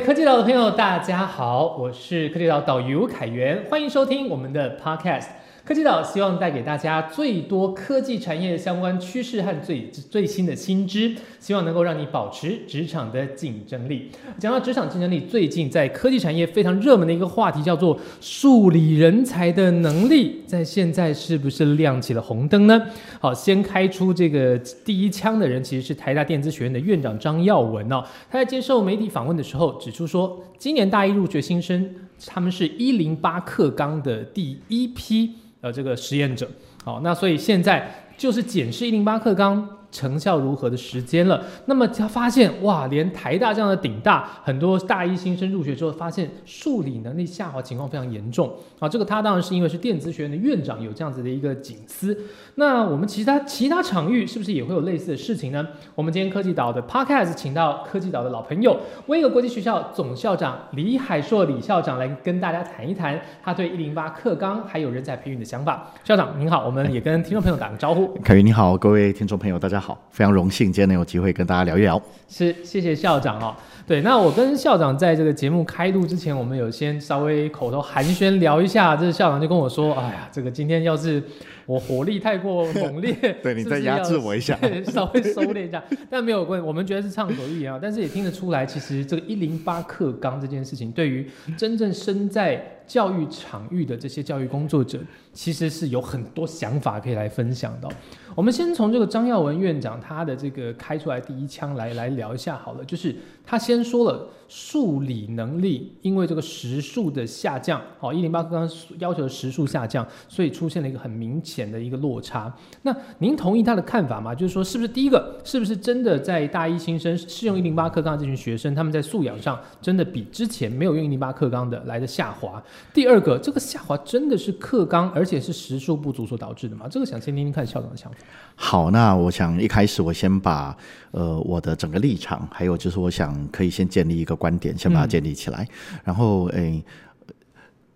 科技岛的朋友，大家好，我是科技岛导游凯源，欢迎收听我们的 Podcast。科技岛希望带给大家最多科技产业相关趋势和最最新的新知，希望能够让你保持职场的竞争力。讲到职场竞争力，最近在科技产业非常热门的一个话题叫做数理人才的能力，在现在是不是亮起了红灯呢？好，先开出这个第一枪的人其实是台大电子学院的院长张耀文哦，他在接受媒体访问的时候指出说，今年大一入学新生，他们是一零八克钢的第一批。呃，这个实验者，好，那所以现在就是检视一零八克钢。成效如何的时间了？那么他发现哇，连台大这样的顶大，很多大一新生入学之后，发现数理能力下滑情况非常严重啊。这个他当然是因为是电子学院的院长有这样子的一个警思。那我们其他其他场域是不是也会有类似的事情呢？我们今天科技岛的 Podcast 请到科技岛的老朋友，威格国际学校总校长李海硕李校长来跟大家谈一谈他对一零八课纲还有人才培育的想法。校长您好，我们也跟听众朋友打个招呼。凯宇你好，各位听众朋友大家。好，非常荣幸今天能有机会跟大家聊一聊。是，谢谢校长哦。对，那我跟校长在这个节目开录之前，我们有先稍微口头寒暄聊一下。这校长就跟我说：“哎呀，这个今天要是我火力太过猛烈，对你再压制我一下，稍微收敛一下。”但没有关系，我们觉得是畅所欲言啊。但是也听得出来，其实这个一零八课纲这件事情，对于真正身在教育场域的这些教育工作者，其实是有很多想法可以来分享的。我们先从这个张耀文院长他的这个开出来第一枪来来聊一下好了，就是他先说了数理能力，因为这个时数的下降，好，一零八刚刚要求的时数下降，所以出现了一个很明显的一个落差。那您同意他的看法吗？就是说，是不是第一个，是不是真的在大一新生适用一零八课纲这群学生，他们在素养上真的比之前没有用一零八课纲的来的下滑？第二个，这个下滑真的是课纲，而且是时数不足所导致的吗？这个想先听听看校长的想法。好，那我想一开始我先把呃我的整个立场，还有就是我想可以先建立一个观点，先把它建立起来，然后诶。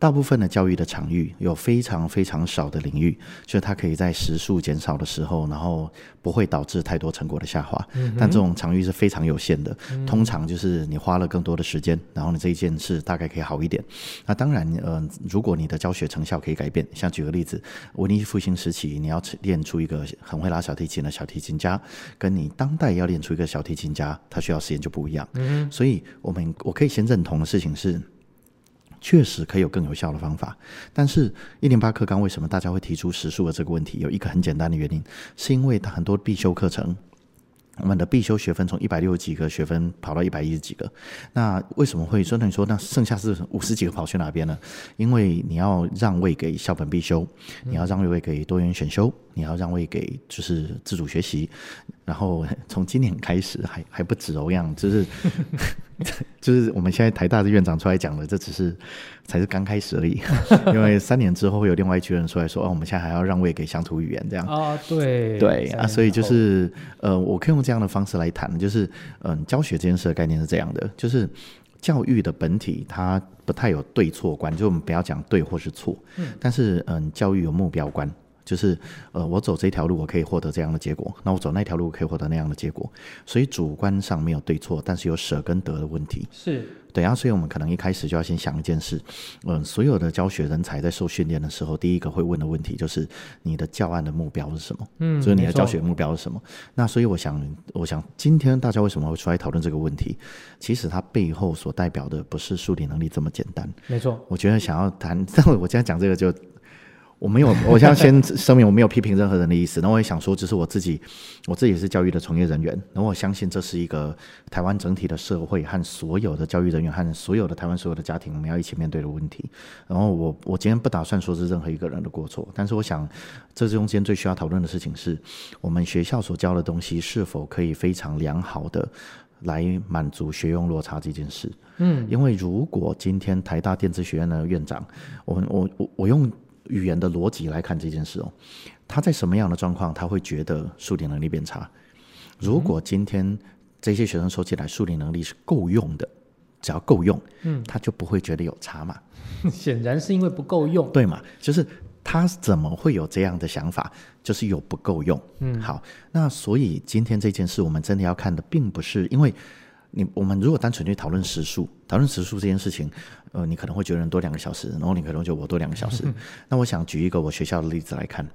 大部分的教育的场域有非常非常少的领域，就是它可以在时数减少的时候，然后不会导致太多成果的下滑。但这种场域是非常有限的，通常就是你花了更多的时间，然后你这一件事大概可以好一点。那当然，呃，如果你的教学成效可以改变，像举个例子，文艺复兴时期你要练出一个很会拉小提琴的小提琴家，跟你当代要练出一个小提琴家，他需要时间就不一样。所以，我们我可以先认同的事情是。确实可以有更有效的方法，但是一零八课纲为什么大家会提出时数的这个问题？有一个很简单的原因，是因为它很多必修课程。我们的必修学分从一百六十几个学分跑到一百一十几个，那为什么会说？那你说那剩下是五十几个跑去哪边呢？因为你要让位给校本必修，你要让位给多元选修，你要让位给就是自主学习，然后 从今年开始还还不止哦样，就是 就是我们现在台大的院长出来讲的，这只是。才是刚开始而已，因为三年之后会有另外一群人出来说：“哦，我们现在还要让位给乡土语言这样。”啊，对对啊，所以就是呃，我可以用这样的方式来谈，就是嗯，教学这件事的概念是这样的，就是教育的本体它不太有对错观，就我们不要讲对或是错，嗯，但是嗯，教育有目标观。就是呃，我走这条路，我可以获得这样的结果；那我走那条路，可以获得那样的结果。所以主观上没有对错，但是有舍跟得的问题。是对啊，所以我们可能一开始就要先想一件事：嗯，所有的教学人才在受训练的时候，第一个会问的问题就是你的教案的目标是什么？嗯，就是你的教学目标是什么？那所以我想，我想今天大家为什么会出来讨论这个问题？其实它背后所代表的不是数理能力这么简单。没错，我觉得想要谈，但我今天讲这个就。我没有，我想先声明，我没有批评任何人的意思。那我也想说，这是我自己，我自己是教育的从业人员。那我相信这是一个台湾整体的社会和所有的教育人员和所有的台湾所有的家庭，我们要一起面对的问题。然后我我今天不打算说是任何一个人的过错，但是我想，这中间最需要讨论的事情是，我们学校所教的东西是否可以非常良好的来满足学用落差这件事。嗯，因为如果今天台大电子学院的院长，我我我我用。语言的逻辑来看这件事哦，他在什么样的状况他会觉得数理能力变差？如果今天这些学生说起来数理能力是够用的，只要够用，嗯，他就不会觉得有差嘛？显然是因为不够用，对嘛？就是他怎么会有这样的想法？就是有不够用。嗯，好，那所以今天这件事我们真的要看的并不是因为。你我们如果单纯去讨论时数，讨论时数这件事情，呃，你可能会觉得人多两个小时，然后你可能觉得我多两个小时。那我想举一个我学校的例子来看，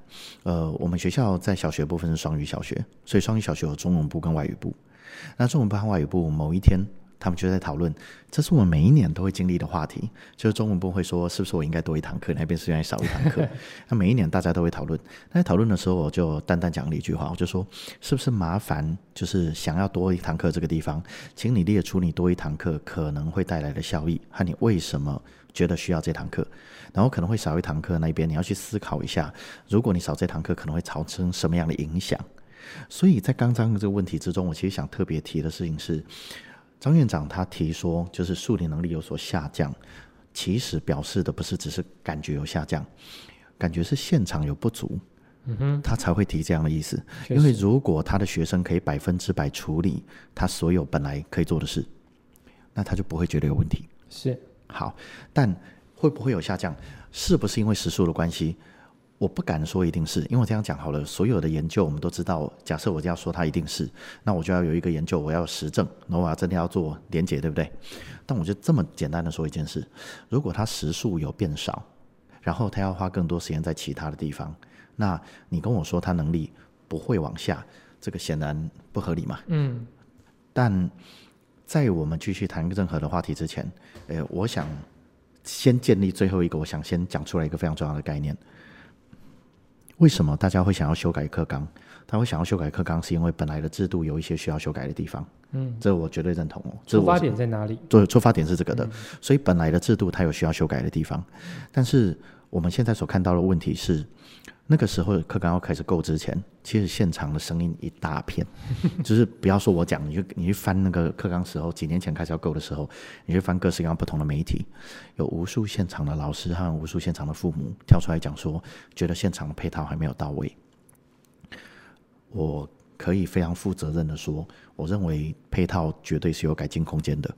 呃，我们学校在小学部分是双语小学，所以双语小学有中文部跟外语部。那中文部和外语部某一天。他们就在讨论，这是我们每一年都会经历的话题。就是中文部会说，是不是我应该多一堂课，那边是应该少一堂课？那每一年大家都会讨论。在讨论的时候，我就淡淡讲了一句话，我就说，是不是麻烦，就是想要多一堂课这个地方，请你列出你多一堂课可能会带来的效益，和你为什么觉得需要这堂课。然后可能会少一堂课那边，你要去思考一下，如果你少这堂课，可能会造成什么样的影响。所以在刚刚的这个问题之中，我其实想特别提的事情是。张院长他提说，就是数理能力有所下降，其实表示的不是只是感觉有下降，感觉是现场有不足，嗯哼，他才会提这样的意思。因为如果他的学生可以百分之百处理他所有本来可以做的事，那他就不会觉得有问题。是好，但会不会有下降？是不是因为时数的关系？我不敢说一定是，因为我这样讲好了，所有的研究我们都知道，假设我要说它一定是，那我就要有一个研究，我要实证，那我要真的要做连结，对不对？但我就这么简单的说一件事：如果它时数有变少，然后他要花更多时间在其他的地方，那你跟我说他能力不会往下，这个显然不合理嘛。嗯。但在我们继续谈任何的话题之前，呃，我想先建立最后一个，我想先讲出来一个非常重要的概念。为什么大家会想要修改课纲？他会想要修改课纲，是因为本来的制度有一些需要修改的地方。嗯，这我绝对认同哦。出发点在哪里？对，出发点是这个的。所以本来的制度它有需要修改的地方，但是我们现在所看到的问题是。那个时候课纲要开始购之前，其实现场的声音一大片，就是不要说我讲，你去你去翻那个课纲时候，几年前开始要购的时候，你去翻各式各样不同的媒体，有无数现场的老师和无数现场的父母跳出来讲说，觉得现场的配套还没有到位。我可以非常负责任的说，我认为配套绝对是有改进空间的。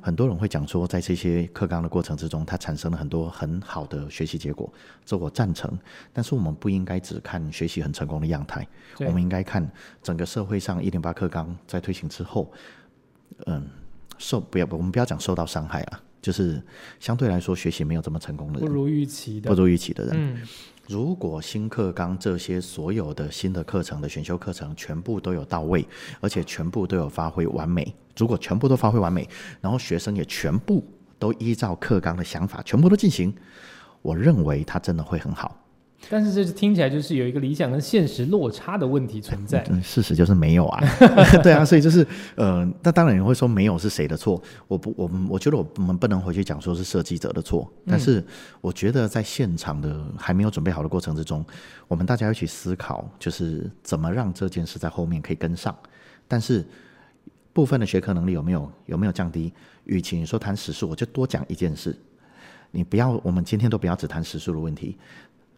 很多人会讲说，在这些课纲的过程之中，它产生了很多很好的学习结果，这我赞成。但是我们不应该只看学习很成功的样态，我们应该看整个社会上一零八课纲在推行之后，嗯，受不要我们不要讲受到伤害啊，就是相对来说学习没有这么成功的人，不如预期的，不如预期的人。如果新课纲这些所有的新的课程的选修课程全部都有到位，而且全部都有发挥完美，如果全部都发挥完美，然后学生也全部都依照课纲的想法全部都进行，我认为它真的会很好。但是这是听起来就是有一个理想跟现实落差的问题存在。嗯，事实就是没有啊。对啊，所以就是呃，那当然你会说没有是谁的错？我不，我们我觉得我们不能回去讲说是设计者的错。但是我觉得在现场的还没有准备好的过程之中，我们大家一起思考，就是怎么让这件事在后面可以跟上。但是部分的学科能力有没有有没有降低？与其你说谈时数，我就多讲一件事。你不要，我们今天都不要只谈时数的问题。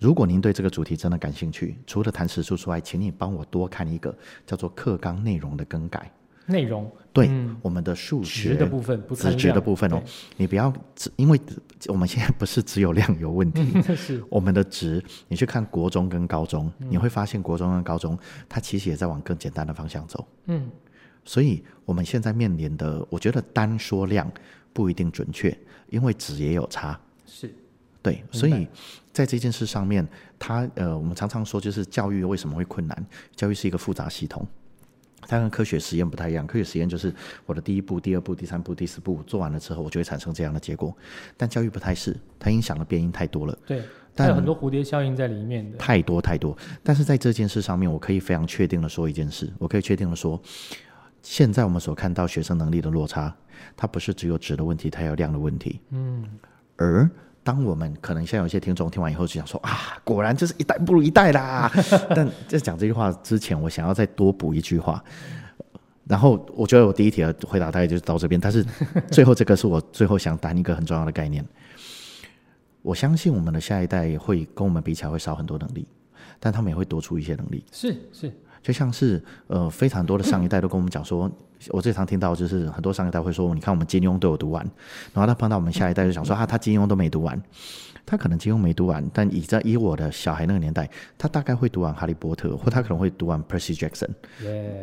如果您对这个主题真的感兴趣，除了谈时数之外，请你帮我多看一个叫做课纲内容的更改。内容对我们的数学的部分，值值的部分哦，你不要只因为我们现在不是只有量有问题，是我们的值。你去看国中跟高中，你会发现国中跟高中它其实也在往更简单的方向走。嗯，所以我们现在面临的，我觉得单说量不一定准确，因为值也有差。是。对，所以在这件事上面，他呃，我们常常说，就是教育为什么会困难？教育是一个复杂系统，它跟科学实验不太一样。科学实验就是我的第一步、第二步、第三步、第四步做完了之后，我就会产生这样的结果。但教育不太是，它影响的变因太多了。对，它有很多蝴蝶效应在里面的。太多太多。但是在这件事上面，我可以非常确定的说一件事，我可以确定的说，现在我们所看到学生能力的落差，它不是只有质的问题，它有量的问题。嗯，而。当我们可能像有些听众听完以后就想说啊，果然就是一代不如一代啦。但在讲这句话之前，我想要再多补一句话。然后我觉得我第一题的回答大概就是到这边，但是最后这个是我最后想谈一个很重要的概念。我相信我们的下一代会跟我们比起来会少很多能力，但他们也会多出一些能力。是是，就像是呃，非常多的上一代都跟我们讲说，我最常听到就是很多上一代会说，你看我们金庸都有读完，然后他碰到我们下一代就想说，啊，他金庸都没读完。他可能金庸没读完，但以在以我的小孩那个年代，他大概会读完《哈利波特》，或他可能会读完 Percy Jackson。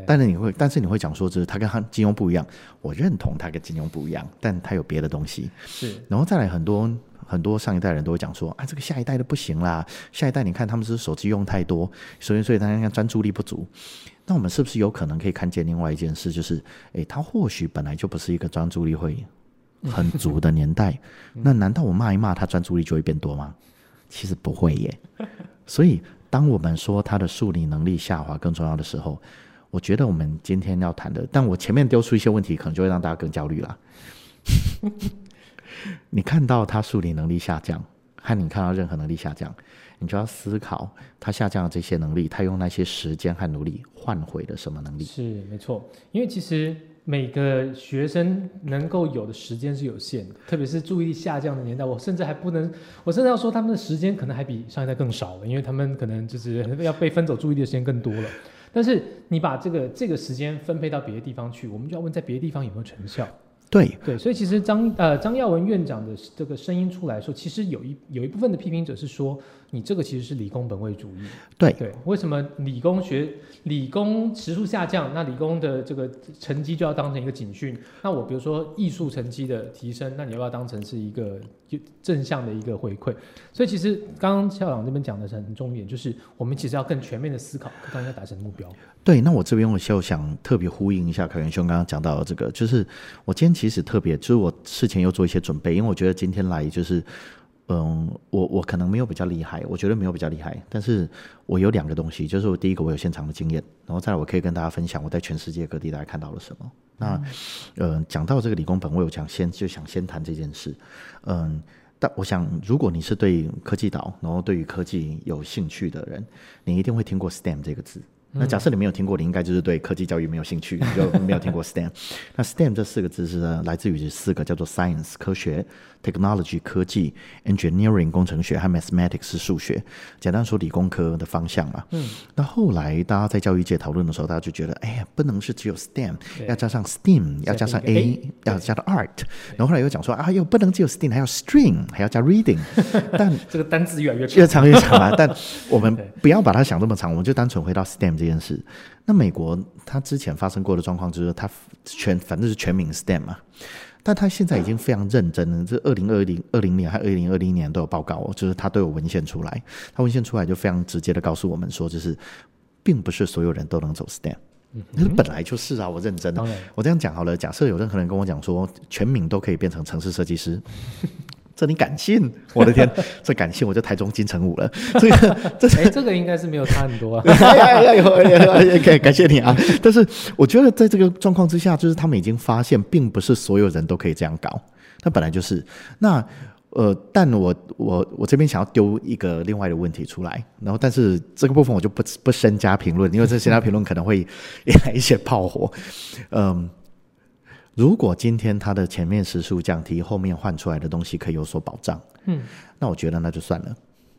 但是你会，但是你会讲说，就是他跟他金庸不一样。我认同他跟金庸不一样，但他有别的东西。是，然后再来很多很多上一代人都会讲说，啊，这个下一代的不行啦，下一代你看他们是手机用太多，所以所以大家专注力不足。那我们是不是有可能可以看见另外一件事，就是，诶，他或许本来就不是一个专注力会。很足的年代，那难道我骂一骂他专注力就会变多吗？其实不会耶。所以，当我们说他的数理能力下滑更重要的时候，我觉得我们今天要谈的，但我前面丢出一些问题，可能就会让大家更焦虑了。你看到他数理能力下降，和你看到任何能力下降，你就要思考他下降的这些能力，他用那些时间和努力换回了什么能力？是没错，因为其实。每个学生能够有的时间是有限的，特别是注意力下降的年代，我甚至还不能，我甚至要说他们的时间可能还比上一代更少了，因为他们可能就是要被分走注意力的时间更多了。但是你把这个这个时间分配到别的地方去，我们就要问在别的地方有没有成效。对。对，所以其实张呃张耀文院长的这个声音出来说，其实有一有一部分的批评者是说，你这个其实是理工本位主义。对对，为什么理工学理工时数下降，那理工的这个成绩就要当成一个警讯？那我比如说艺术成绩的提升，那你要不要当成是一个正向的一个回馈？所以其实刚刚校长这边讲的是很重点，就是我们其实要更全面的思考，刚要达成目标。对，那我这边我就想特别呼应一下凯元兄刚刚讲到的这个，就是我今天其实特别，就是我事前又做一些准备，因为我觉得今天来就是，嗯，我我可能没有比较厉害，我觉得没有比较厉害，但是我有两个东西，就是我第一个我有现场的经验，然后再来我可以跟大家分享我在全世界各地大家看到了什么。那，嗯，讲到这个理工本位，我想先就想先谈这件事，嗯，但我想如果你是对科技岛，然后对于科技有兴趣的人，你一定会听过 STEM 这个字。那假设你没有听过，你应该就是对科技教育没有兴趣，你 就没有听过 STEM。那 STEM 这四个字是来自于四个叫做 Science 科学。Technology 科技，Engineering 工程学和 Mathematics 是数学，简单说理工科的方向嘛。嗯。那后来大家在教育界讨论的时候，大家就觉得，哎呀，不能是只有 STEM，要加上 STEAM，要加上 A，要加上 Art。然后后来又讲说，啊，又不能只有 STEAM，还要 String，还要加 Reading。但这个单词越来越越长越长啊。但我们 不要把它想这么长，我们就单纯回到 STEM 这件事。那美国它之前发生过的状况就是它全反正是全民 STEM 嘛。但他现在已经非常认真了，这二零二零二零年还二零二零年都有报告，就是他都有文献出来。他文献出来就非常直接的告诉我们说，就是并不是所有人都能走 STEM，那本来就是啊，我认真的。我这样讲好了，假设有任何人跟我讲说，全民都可以变成城市设计师。这你敢信？我的天，这敢信我就台中金城武了。这个，这哎，这个应该是没有差很多啊。可 以感谢你啊。但是我觉得在这个状况之下，就是他们已经发现，并不是所有人都可以这样搞。那本来就是。那呃，但我我我这边想要丢一个另外的问题出来，然后但是这个部分我就不不深加评论，因为这深加评论可能会引来一些炮火。嗯。如果今天它的前面时速降低，后面换出来的东西可以有所保障，嗯，那我觉得那就算了。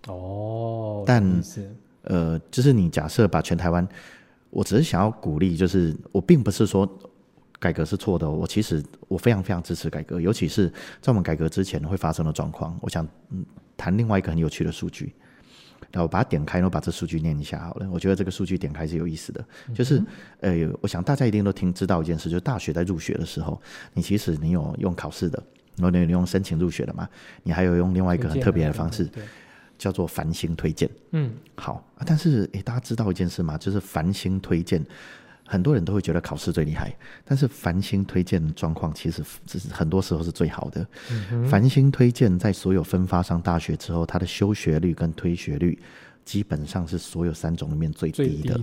哦，但呃，就是你假设把全台湾，我只是想要鼓励，就是我并不是说改革是错的，我其实我非常非常支持改革，尤其是在我们改革之前会发生的状况。我想谈另外一个很有趣的数据。然后把它点开，然后把这数据念一下好了。我觉得这个数据点开是有意思的，就是呃，我想大家一定都听知道一件事，就是大学在入学的时候，你其实你有用考试的，然后你用申请入学的嘛，你还有用另外一个很特别的方式，叫做繁星推荐。嗯，好，但是诶，大家知道一件事吗？就是繁星推荐。很多人都会觉得考试最厉害，但是繁星推荐的状况其实这是很多时候是最好的。繁星推荐在所有分发上大学之后，它的休学率跟推学率基本上是所有三种里面最低的，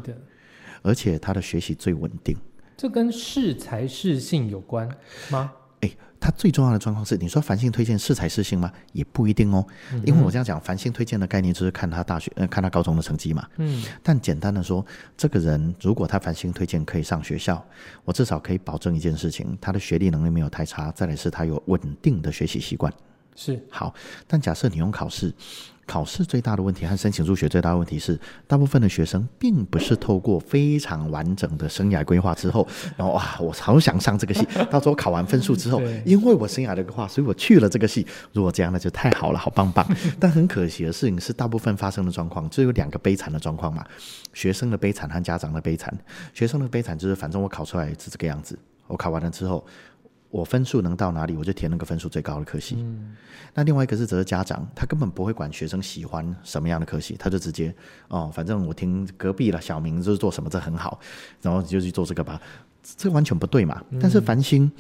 而且它的学习最稳定。这跟适才适性有关吗？哎。它最重要的状况是，你说繁星推荐是才是性吗？也不一定哦。因为我这样讲，繁星推荐的概念就是看他大学，呃，看他高中的成绩嘛。嗯。但简单的说，这个人如果他繁星推荐可以上学校，我至少可以保证一件事情：他的学历能力没有太差，再来是他有稳定的学习习惯。是好，但假设你用考试，考试最大的问题和申请入学最大的问题是，大部分的学生并不是透过非常完整的生涯规划之后，然后哇，我好想上这个系，到时候考完分数之后，因为我生涯的规划，所以我去了这个系。如果这样，那就太好了，好棒棒。但很可惜的事情是，大部分发生的状况只有两个悲惨的状况嘛：学生的悲惨和家长的悲惨。学生的悲惨就是，反正我考出来是这个样子，我考完了之后。我分数能到哪里，我就填那个分数最高的科系。那另外一个是则是家长，他根本不会管学生喜欢什么样的科系，他就直接哦，反正我听隔壁了小明就是做什么，这很好，然后就去做这个吧，这完全不对嘛。但是繁星。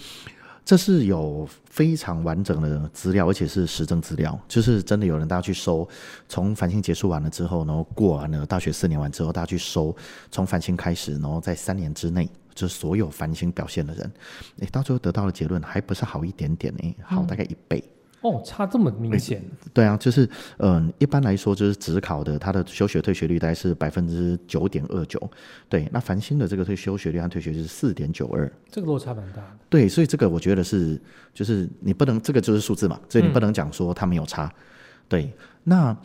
这是有非常完整的资料，而且是实证资料，就是真的有人大家去搜，从繁星结束完了之后，然后过完了大学四年完之后，大家去搜，从繁星开始，然后在三年之内，就是所有繁星表现的人，诶，到最后得到的结论还不是好一点点呢，好大概一倍。哦，差这么明显，对啊，就是嗯，一般来说就是职考的，它的休学退学率大概是百分之九点二九，对，那繁星的这个退休学率和退学率是四点九二，这个落差蛮大的。对，所以这个我觉得是，就是你不能这个就是数字嘛，所以你不能讲说它没有差。对，那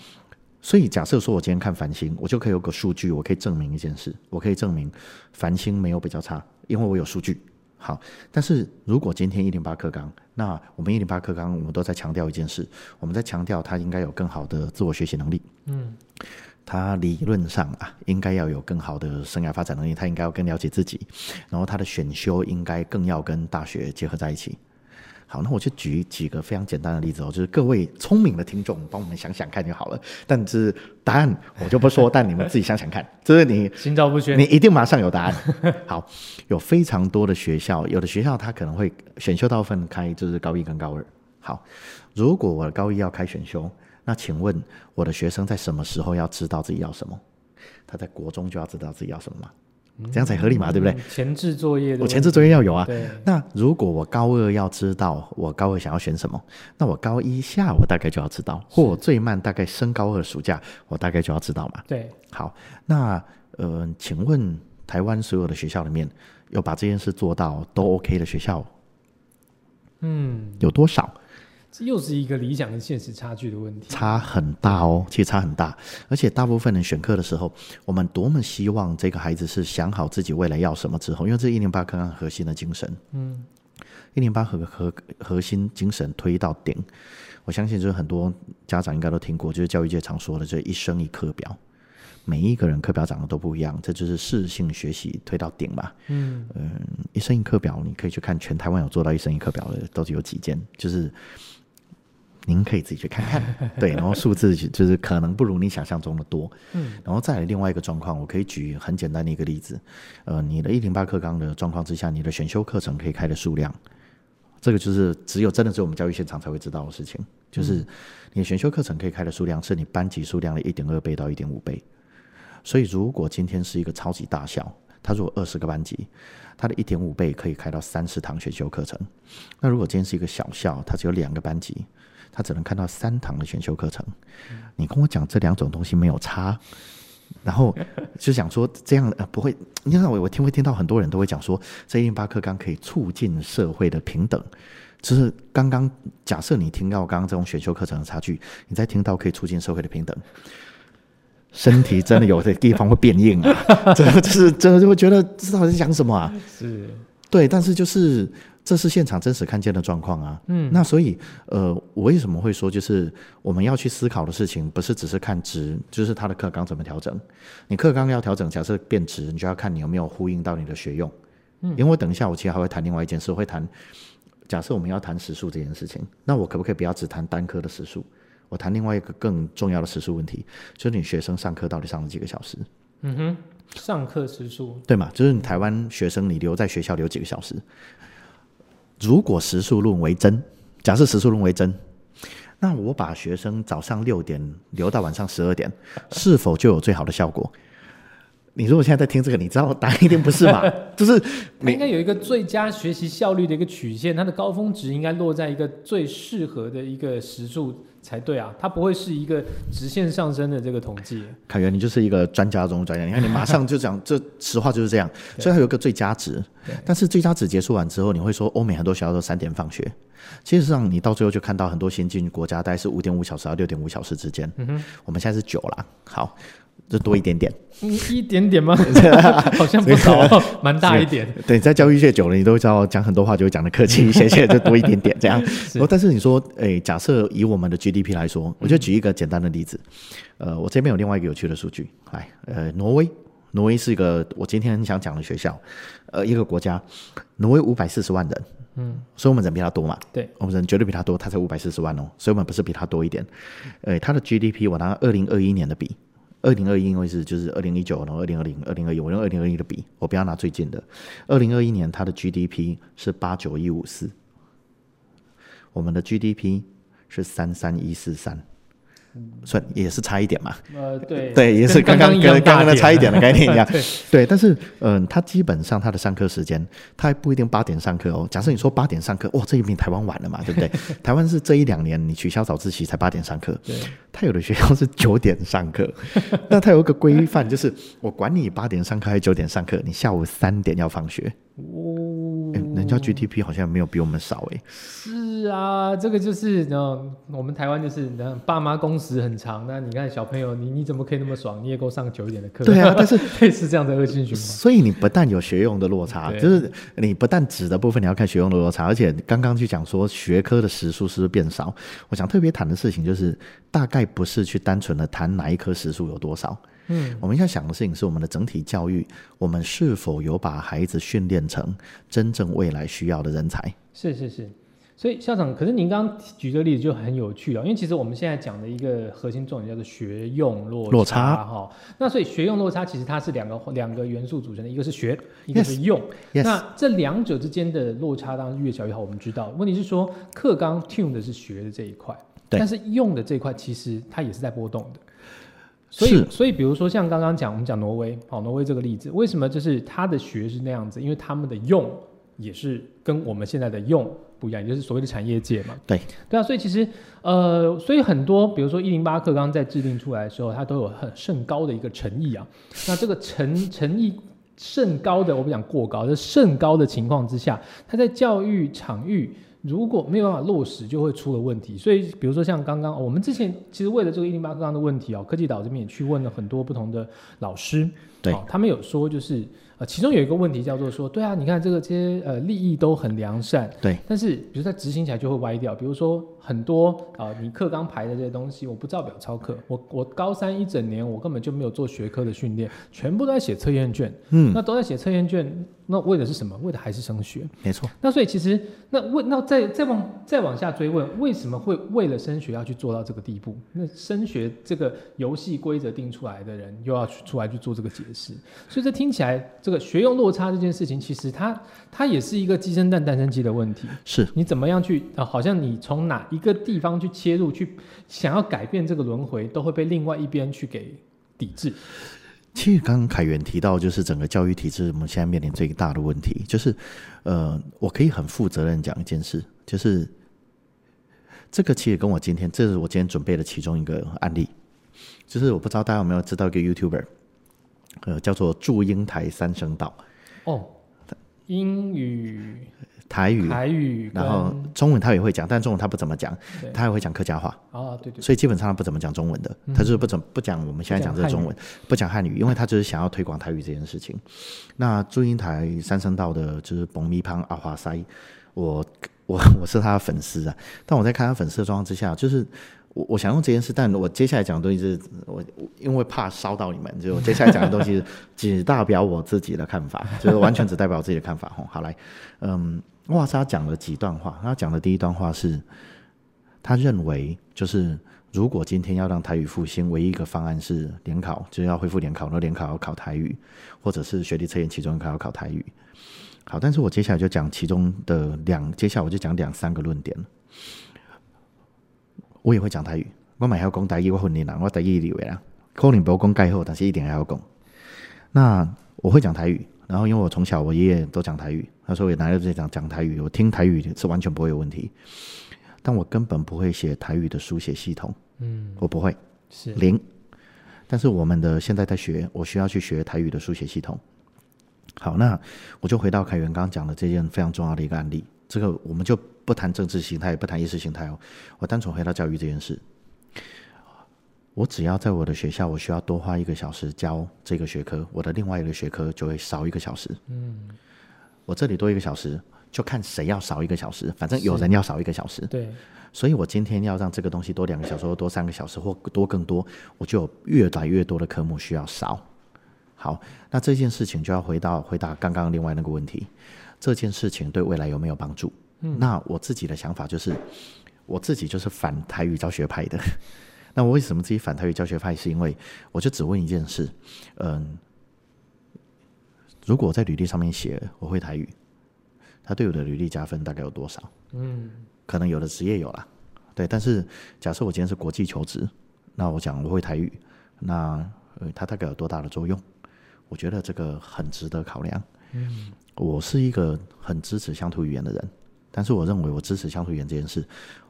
所以假设说我今天看繁星，我就可以有个数据，我可以证明一件事，我可以证明繁星没有比较差，因为我有数据。好，但是如果今天一零八课纲，那我们一零八课纲，我们都在强调一件事，我们在强调他应该有更好的自我学习能力。嗯，他理论上啊，应该要有更好的生涯发展能力，他应该要更了解自己，然后他的选修应该更要跟大学结合在一起。好，那我就举几个非常简单的例子哦，就是各位聪明的听众帮我们想想看就好了。但是答案我就不说，但你们自己想想看，就是你 心照不宣，你一定马上有答案。好，有非常多的学校，有的学校它可能会选修到分开，就是高一跟高二。好，如果我的高一要开选修，那请问我的学生在什么时候要知道自己要什么？他在国中就要知道自己要什么吗？这样才合理嘛，对不对？前置作业，我前置作业要有啊。那如果我高二要知道我高二想要选什么，那我高一下我大概就要知道，或我最慢大概升高二暑假我大概就要知道嘛。对，好，那呃，请问台湾所有的学校里面有把这件事做到都 OK 的学校，嗯，有多少？这又是一个理想跟现实差距的问题，差很大哦，其实差很大。而且大部分人选课的时候，我们多么希望这个孩子是想好自己未来要什么之后，因为这一零八刚刚核心的精神，嗯，一零八核核核心精神推到顶，我相信就是很多家长应该都听过，就是教育界常说的，就是一生一课表，每一个人课表长得都不一样，这就是适性学习推到顶嘛。嗯嗯，一生一课表，你可以去看全台湾有做到一生一课表的，到底有几间，就是。您可以自己去看看，对，然后数字就是可能不如你想象中的多，嗯，然后再来另外一个状况，我可以举很简单的一个例子，呃，你的一零八课纲的状况之下，你的选修课程可以开的数量，这个就是只有真的只有我们教育现场才会知道的事情，就是你的选修课程可以开的数量是你班级数量的一点二倍到一点五倍，所以如果今天是一个超级大校，它如果二十个班级，它的一点五倍可以开到三十堂选修课程，那如果今天是一个小校，它只有两个班级。他只能看到三堂的选修课程，你跟我讲这两种东西没有差，然后就想说这样呃不会，你看我我听会听到很多人都会讲说这一零八课纲可以促进社会的平等，就是刚刚假设你听到刚刚这种选修课程的差距，你再听到可以促进社会的平等，身体真的有的地方会变硬啊，真的就是真的就会觉得这到底在讲什么啊？是。对，但是就是。这是现场真实看见的状况啊，嗯，那所以，呃，我为什么会说，就是我们要去思考的事情，不是只是看值，就是他的课纲怎么调整。你课纲要调整，假设变值，你就要看你有没有呼应到你的学用。嗯，因为我等一下我其实还会谈另外一件事，会谈假设我们要谈时数这件事情，那我可不可以不要只谈单科的时数？我谈另外一个更重要的时数问题，就是你学生上课到底上了几个小时？嗯哼，上课时数对嘛？就是你台湾学生你留在学校留几个小时？如果时数论为真，假设时数论为真，那我把学生早上六点留到晚上十二点，是否就有最好的效果？你如果现在在听这个，你知道答案一定不是嘛？就是应该有一个最佳学习效率的一个曲线，它的高峰值应该落在一个最适合的一个时数才对啊，它不会是一个直线上升的这个统计。凯源，你就是一个专家中的专家，你看你马上就讲，这实话就是这样。所以它有一个最佳值，但是最佳值结束完之后，你会说欧美很多学校都三点放学，其实上你到最后就看到很多先进国家大概是五点五小时到六点五小时之间。嗯哼，我们现在是九了，好。就多一点点，一点点吗？好像不少，蛮大一点。对，在教育界久了，你都知道讲很多话就会讲的客气一些，现在就多一点点这样。但是你说，哎，假设以我们的 GDP 来说，我就举一个简单的例子。呃，我这边有另外一个有趣的数据，来，呃，挪威，挪威是一个我今天很想讲的学校，呃，一个国家，挪威五百四十万人，嗯，所以我们人比他多嘛？对，我们人绝对比他多，他才五百四十万哦，所以我们不是比他多一点。呃，他的 GDP 我拿二零二一年的比。二零二一因为是就是二零一九，然后二零二零、二零二一，我用二零二一的比，我不要拿最近的。二零二一年它的 GDP 是八九一五四，我们的 GDP 是三三一四三。算也是差一点嘛，呃，对，对，也是刚刚跟刚刚的差一点的概念一样，对，对，但是嗯，他基本上他的上课时间，他还不一定八点上课哦。假设你说八点上课，哇，这一比台湾晚了嘛，对不对？台湾是这一两年你取消早自习才八点上课，他，有的学校是九点上课，那他有一个规范，就是我管你八点上课还是九点上课，你下午三点要放学。哦，人家 GDP 好像没有比我们少哎。是啊，这个就是嗯，我们台湾就是嗯，爸妈工时很长，那你看小朋友，你你怎么可以那么爽？你也够上久一点的课。对啊，但是 类似这样的恶性循环。所以你不但有学用的落差，就是你不但纸的部分你要看学用的落差，而且刚刚去讲说学科的时数是不是变少？我想特别谈的事情就是，大概不是去单纯的谈哪一科时数有多少。嗯，我们要想的事情是我们的整体教育，我们是否有把孩子训练成真正未来需要的人才？是是是，所以校长，可是您刚刚举这个例子就很有趣了，因为其实我们现在讲的一个核心重点叫做学用落落差哈。那所以学用落差其实它是两个两个元素组成的，一个是学，一个是用。那这两者之间的落差当然越小越好。我们知道，问题是说课纲 tune 的是学的这一块，但是用的这一块其实它也是在波动的。所以，所以比如说像刚刚讲，我们讲挪威，好，挪威这个例子，为什么就是他的学是那样子？因为他们的用也是跟我们现在的用不一样，也就是所谓的产业界嘛。对，对啊，所以其实，呃，所以很多，比如说一零八课纲在制定出来的时候，它都有很甚高的一个诚意啊。那这个诚诚意甚高的，我不讲过高，就甚高的情况之下，它在教育场域。如果没有办法落实，就会出了问题。所以，比如说像刚刚我们之前，其实为了这个一零八课纲的问题哦，科技岛这边也去问了很多不同的老师，对，他们有说就是。其中有一个问题叫做说，对啊，你看这个这些呃利益都很良善，对，但是比如在执行起来就会歪掉。比如说很多啊，你课纲排的这些东西，我不照表操课，我我高三一整年我根本就没有做学科的训练，全部都在写测验卷，嗯，那都在写测验卷，那为的是什么？为的还是升学，没错。那所以其实那问那再再往再往下追问，为什么会为了升学要去做到这个地步？那升学这个游戏规则定出来的人又要去出来去做这个解释，所以这听起来这。学用落差这件事情，其实它它也是一个鸡生蛋蛋生鸡的问题。是你怎么样去啊？好像你从哪一个地方去切入，去想要改变这个轮回，都会被另外一边去给抵制。其实刚刚凯源提到，就是整个教育体制，我们现在面临最大的问题，就是呃，我可以很负责任讲一件事，就是这个其实跟我今天，这是我今天准备的其中一个案例，就是我不知道大家有没有知道一个 YouTuber。呃，叫做祝英台三声道。哦，英语、台语、台语，然后中文他也会讲，但中文他不怎么讲，他也会讲客家话。啊，对对。所以基本上他不怎么讲中文的，他就是不怎不讲我们现在讲这个中文，不讲汉语，因为他就是想要推广台语这件事情。那祝英台三声道的就是崩咪胖阿华塞，我我我是他的粉丝啊，但我在看他粉丝的状况之下，就是。我我想用这件事，但我接下来讲的东西是我因为怕烧到你们，就我接下来讲的东西 只代表我自己的看法，就是完全只代表我自己的看法。吼，好来，嗯，哇塞，他讲了几段话。他讲的第一段话是，他认为就是如果今天要让台语复兴，唯一一个方案是联考，就是要恢复联考，那联考要考台语，或者是学历测验其中一考要考台语。好，但是我接下来就讲其中的两，接下来我就讲两三个论点。我也会讲台语，我买要讲台语，我混你啦，我台语里位啦，可能不要讲盖好，但是一点还要讲。那我会讲台语，然后因为我从小我爷爷都讲台语，他说我哪有在讲讲台语，我听台语是完全不会有问题。但我根本不会写台语的书写系统，嗯，我不会是零。但是我们的现在在学，我需要去学台语的书写系统。好，那我就回到凯源刚刚讲的这件非常重要的一个案例。这个我们就不谈政治形态，不谈意识形态哦。我单纯回到教育这件事。我只要在我的学校，我需要多花一个小时教这个学科，我的另外一个学科就会少一个小时。嗯，我这里多一个小时，就看谁要少一个小时，反正有人要少一个小时。对，所以我今天要让这个东西多两个小时，或多三个小时，或多更多，我就有越来越多的科目需要少。好，那这件事情就要回到回答刚刚另外那个问题，这件事情对未来有没有帮助？嗯，那我自己的想法就是，我自己就是反台语教学派的。那我为什么自己反台语教学派？是因为我就只问一件事，嗯，如果我在履历上面写我会台语，他对我的履历加分大概有多少？嗯，可能有的职业有啦，对。但是假设我今天是国际求职，那我讲我会台语，那呃，它大概有多大的作用？我觉得这个很值得考量。嗯，我是一个很支持乡土语言的人，但是我认为我支持乡土语言这件事，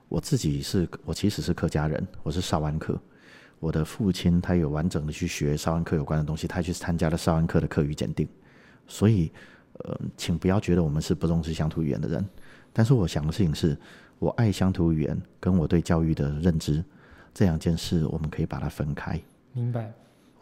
我自己是我其实是客家人，我是少安客。我的父亲他有完整的去学少安课有关的东西，他去参加了少安课的课语检定，所以呃，请不要觉得我们是不重视乡土语言的人。但是我想的事情是，我爱乡土语言跟我对教育的认知这两件事，我们可以把它分开。明白。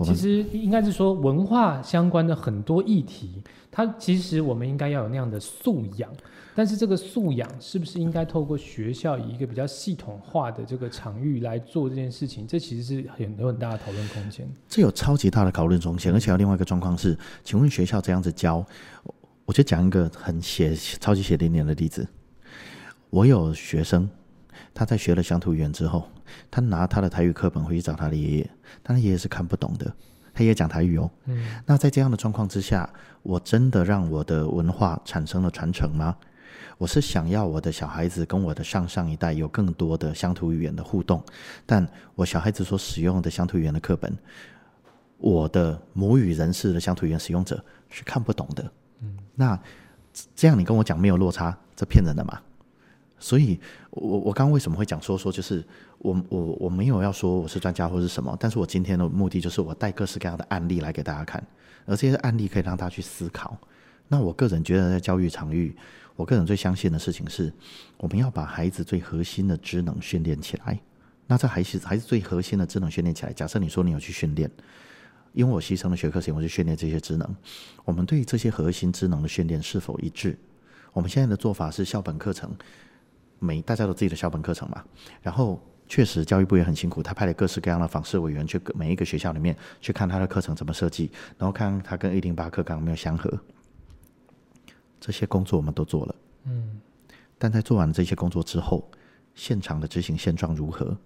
其实应该是说文化相关的很多议题，它其实我们应该要有那样的素养，但是这个素养是不是应该透过学校以一个比较系统化的这个场域来做这件事情？这其实是很有很大的讨论空间。这有超级大的讨论空间，而且还有另外一个状况是，请问学校这样子教，我我就讲一个很血超级血淋淋的例子。我有学生，他在学了乡土语言之后，他拿他的台语课本回去找他的爷爷，但他爷爷是看不懂的，他爷爷讲台语哦。嗯，那在这样的状况之下，我真的让我的文化产生了传承吗？我是想要我的小孩子跟我的上上一代有更多的乡土语言的互动，但我小孩子所使用的乡土语言的课本，我的母语人士的乡土语言使用者是看不懂的。嗯，那这样你跟我讲没有落差，这骗人的嘛？所以，我我刚刚为什么会讲说说，就是我我我没有要说我是专家或是什么，但是我今天的目的就是我带各式各样的案例来给大家看，而这些案例可以让大家去思考。那我个人觉得，在教育场域，我个人最相信的事情是，我们要把孩子最核心的职能训练起来。那这还是还是最核心的职能训练起来。假设你说你有去训练，因为我牺牲了学科时间，我去训练这些职能，我们对这些核心职能的训练是否一致？我们现在的做法是校本课程。每大家都自己的校本课程嘛，然后确实教育部也很辛苦，他派了各式各样的访视委员去每一个学校里面去看他的课程怎么设计，然后看他跟一零八课纲有没有相合。这些工作我们都做了，嗯，但在做完这些工作之后，现场的执行现状如何？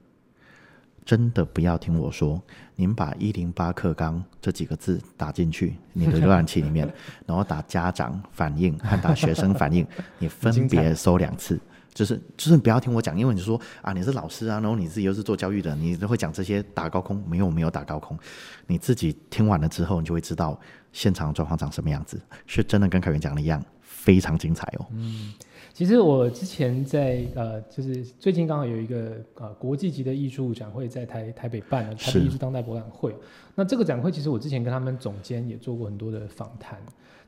真的不要听我说，您把一零八课纲这几个字打进去你的浏览器里面，然后打家长反应和打学生反应，你分别搜两次。就是就是不要听我讲，因为你说啊你是老师啊，然后你自己又是做教育的，你都会讲这些打高空，没有没有打高空，你自己听完了之后，你就会知道现场状况长什么样子，是真的跟凯源讲的一样，非常精彩哦。嗯，其实我之前在呃，就是最近刚好有一个呃国际级的艺术展会在台台北办了台北艺术当代博览会。那这个展会其实我之前跟他们总监也做过很多的访谈。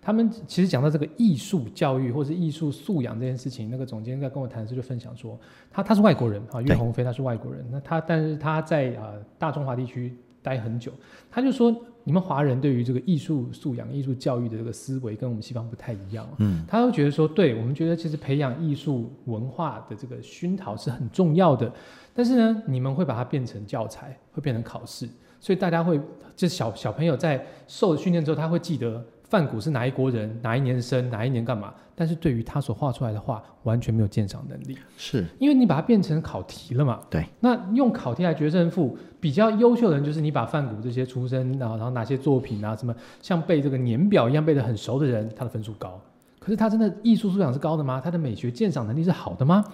他们其实讲到这个艺术教育或是艺术素养这件事情，那个总监在跟我谈的时候就分享说，他他是外国人啊，岳鸿飞他是外国人，那他但是他在啊大中华地区待很久，他就说你们华人对于这个艺术素养、艺术教育的这个思维跟我们西方不太一样，嗯，他会觉得说，对我们觉得其实培养艺术文化的这个熏陶是很重要的，但是呢，你们会把它变成教材，会变成考试，所以大家会就小小朋友在受训练之后，他会记得。范古是哪一国人？哪一年生？哪一年干嘛？但是对于他所画出来的画，完全没有鉴赏能力。是因为你把它变成考题了嘛？对。那用考题来决胜负，比较优秀的人就是你把范古这些出身啊，然后哪些作品啊，什么像背这个年表一样背得很熟的人，他的分数高。可是他真的艺术素养是高的吗？他的美学鉴赏能力是好的吗？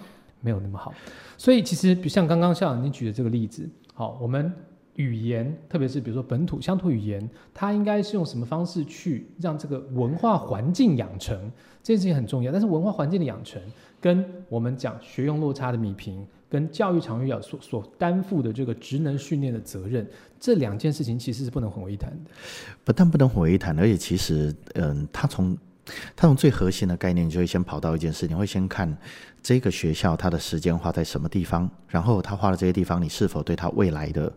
没有那么好。所以其实，比像刚刚校长你举的这个例子，好，我们。语言，特别是比如说本土乡土语言，它应该是用什么方式去让这个文化环境养成？这件事情很重要。但是文化环境的养成跟我们讲学用落差的米平，跟教育场域要所所担负的这个职能训练的责任，这两件事情其实是不能混为一谈的。不但不能混为一谈，而且其实，嗯，他从他从最核心的概念，就会先跑到一件事，你会先看这个学校它的时间花在什么地方，然后他花的这些地方，你是否对他未来的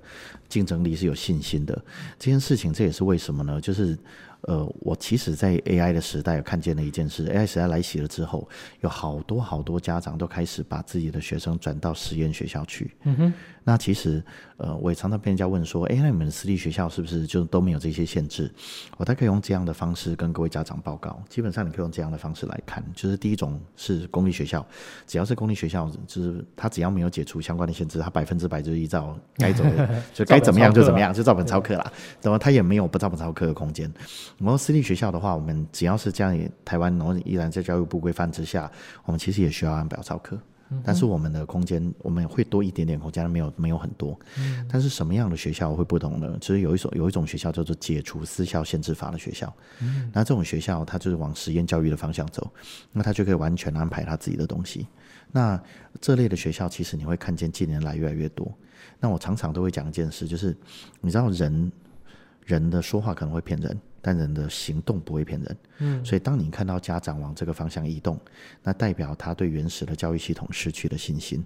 竞争力是有信心的？这件事情，这也是为什么呢？就是。呃，我其实，在 AI 的时代看见了一件事，AI 时代来袭了之后，有好多好多家长都开始把自己的学生转到实验学校去。嗯哼。那其实，呃，我也常常被人家问说，哎，那你们私立学校是不是就都没有这些限制？我大概用这样的方式跟各位家长报告。基本上，你可以用这样的方式来看，就是第一种是公立学校，只要是公立学校，就是他只要没有解除相关的限制，他百分之百就是依照该怎么，就该怎么样就怎么样，就照本抄课啦。那么他也没有不照本抄课的空间。然后私立学校的话，我们只要是这样，台湾然后依然在教育部规范之下，我们其实也需要按表操课。但是我们的空间我们会多一点点空间，没有没有很多。但是什么样的学校会不同呢？其实有一所有一种学校叫做解除私校限制法的学校。那这种学校它就是往实验教育的方向走，那它就可以完全安排他自己的东西。那这类的学校其实你会看见近年来越来越多。那我常常都会讲一件事，就是你知道人人的说话可能会骗人。但人的行动不会骗人，嗯，所以当你看到家长往这个方向移动，那代表他对原始的教育系统失去了信心，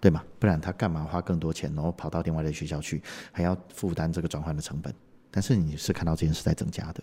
对吗？不然他干嘛花更多钱，然后跑到另外的学校去，还要负担这个转换的成本？但是你是看到这件事在增加的。